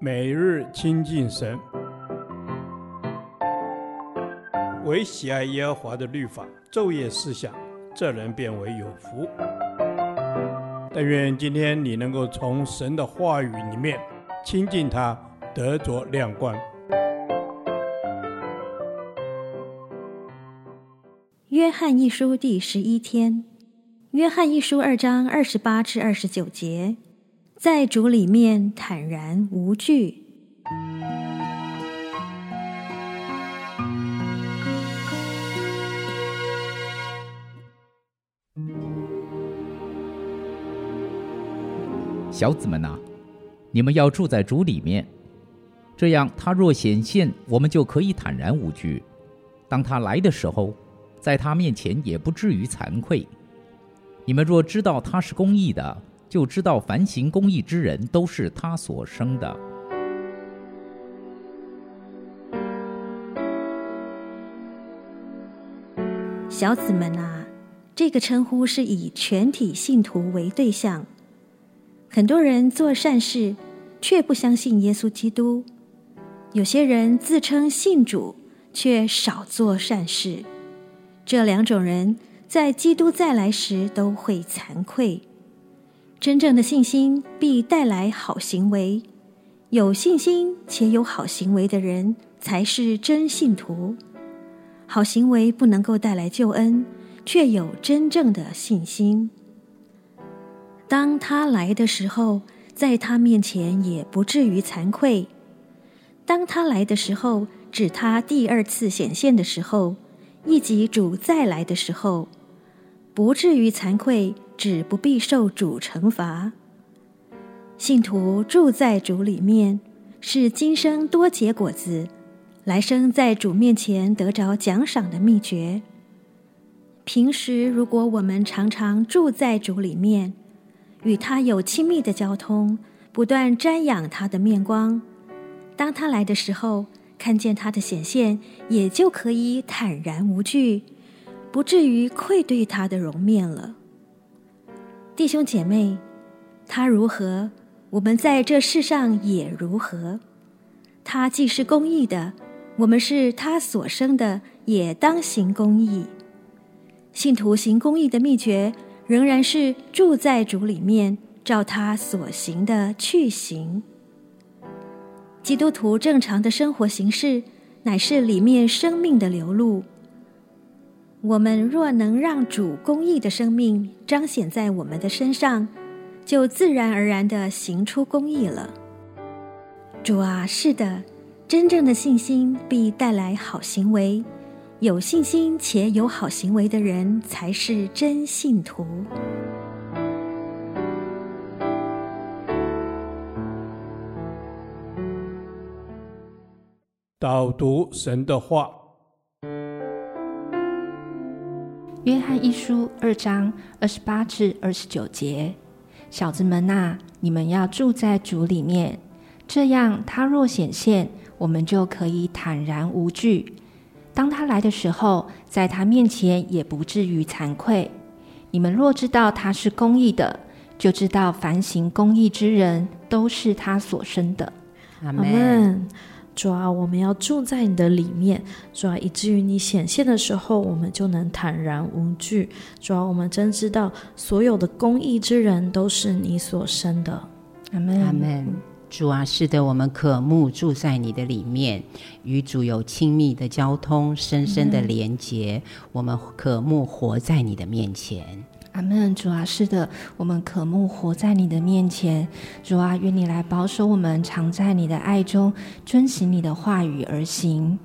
每日亲近神，唯喜爱耶和华的律法，昼夜思想，这人便为有福。但愿今天你能够从神的话语里面亲近他，得着亮光。约翰一书第十一天，约翰一书二章二十八至二十九节，在主里面坦然无惧。小子们呐，你们要住在主里面，这样他若显现，我们就可以坦然无惧。当他来的时候，在他面前也不至于惭愧。你们若知道他是公义的，就知道凡行公义之人都是他所生的。小子们啊，这个称呼是以全体信徒为对象。很多人做善事，却不相信耶稣基督；有些人自称信主，却少做善事。这两种人在基督再来时都会惭愧。真正的信心必带来好行为，有信心且有好行为的人才是真信徒。好行为不能够带来救恩，却有真正的信心。当他来的时候，在他面前也不至于惭愧。当他来的时候，指他第二次显现的时候。以及主再来的时候，不至于惭愧，只不必受主惩罚。信徒住在主里面，是今生多结果子，来生在主面前得着奖赏的秘诀。平时如果我们常常住在主里面，与他有亲密的交通，不断瞻仰他的面光，当他来的时候，看见他的显现，也就可以坦然无惧，不至于愧对他的容面了。弟兄姐妹，他如何，我们在这世上也如何。他既是公义的，我们是他所生的，也当行公义。信徒行公义的秘诀，仍然是住在主里面，照他所行的去行。基督徒正常的生活形式，乃是里面生命的流露。我们若能让主公义的生命彰显在我们的身上，就自然而然地行出公义了。主啊，是的，真正的信心必带来好行为。有信心且有好行为的人，才是真信徒。导读神的话，约翰一书二章二十八至二十九节：小子们呐，你们要住在主里面，这样他若显现，我们就可以坦然无惧。当他来的时候，在他面前也不至于惭愧。你们若知道他是公义的，就知道凡行公义之人都是他所生的。阿门。主啊，我们要住在你的里面，主啊，以至于你显现的时候，我们就能坦然无惧。主啊，我们真知道所有的公义之人都是你所生的。阿门，阿门。主啊，是的，我们渴慕住在你的里面，与主有亲密的交通，深深的连结。我们渴慕活在你的面前。阿门，主啊，是的，我们渴慕活在你的面前。主啊，愿你来保守我们，常在你的爱中，遵行你的话语而行。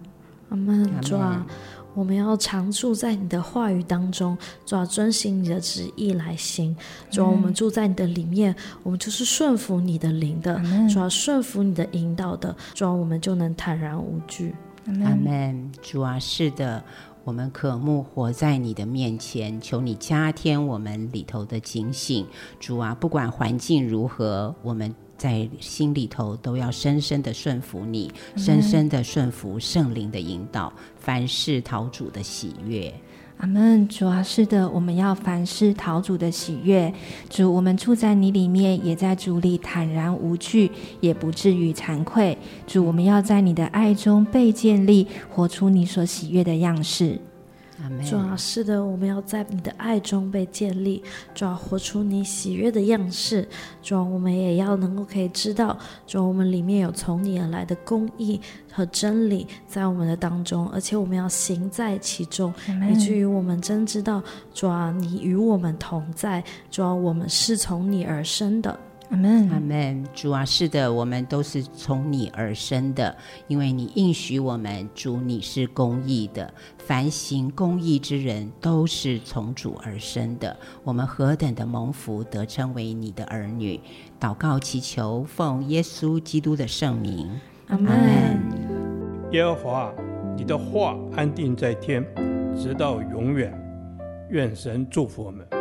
阿门，主啊，我们要常住在你的话语当中，主啊，遵行你的旨意来行。主啊，我们住在你的里面，我们就是顺服你的灵的。主啊，顺服你的引导的，主啊，我们就能坦然无惧。阿门，主啊，是的。我们渴慕活在你的面前，求你加添我们里头的警醒。主啊，不管环境如何，我们在心里头都要深深的顺服你，深深的顺服圣灵的引导，凡事讨主的喜悦。阿门。主啊，是的，我们要凡事讨主的喜悦。主，我们住在你里面，也在主里坦然无惧，也不至于惭愧。主，我们要在你的爱中被建立，活出你所喜悦的样式。主啊，是的，我们要在你的爱中被建立，主啊活出你喜悦的样式。主啊，我们也要能够可以知道，主啊，我们里面有从你而来的公义和真理在我们的当中，而且我们要行在其中，以至于我们真知道，主啊，你与我们同在，主啊，我们是从你而生的。阿门，阿门。主啊，是的，我们都是从你而生的，因为你应许我们，主你是公义的，凡行公义之人都是从主而生的。我们何等的蒙福，得称为你的儿女。祷告祈求，奉耶稣基督的圣名。阿门。耶和华，你的话安定在天，直到永远。愿神祝福我们。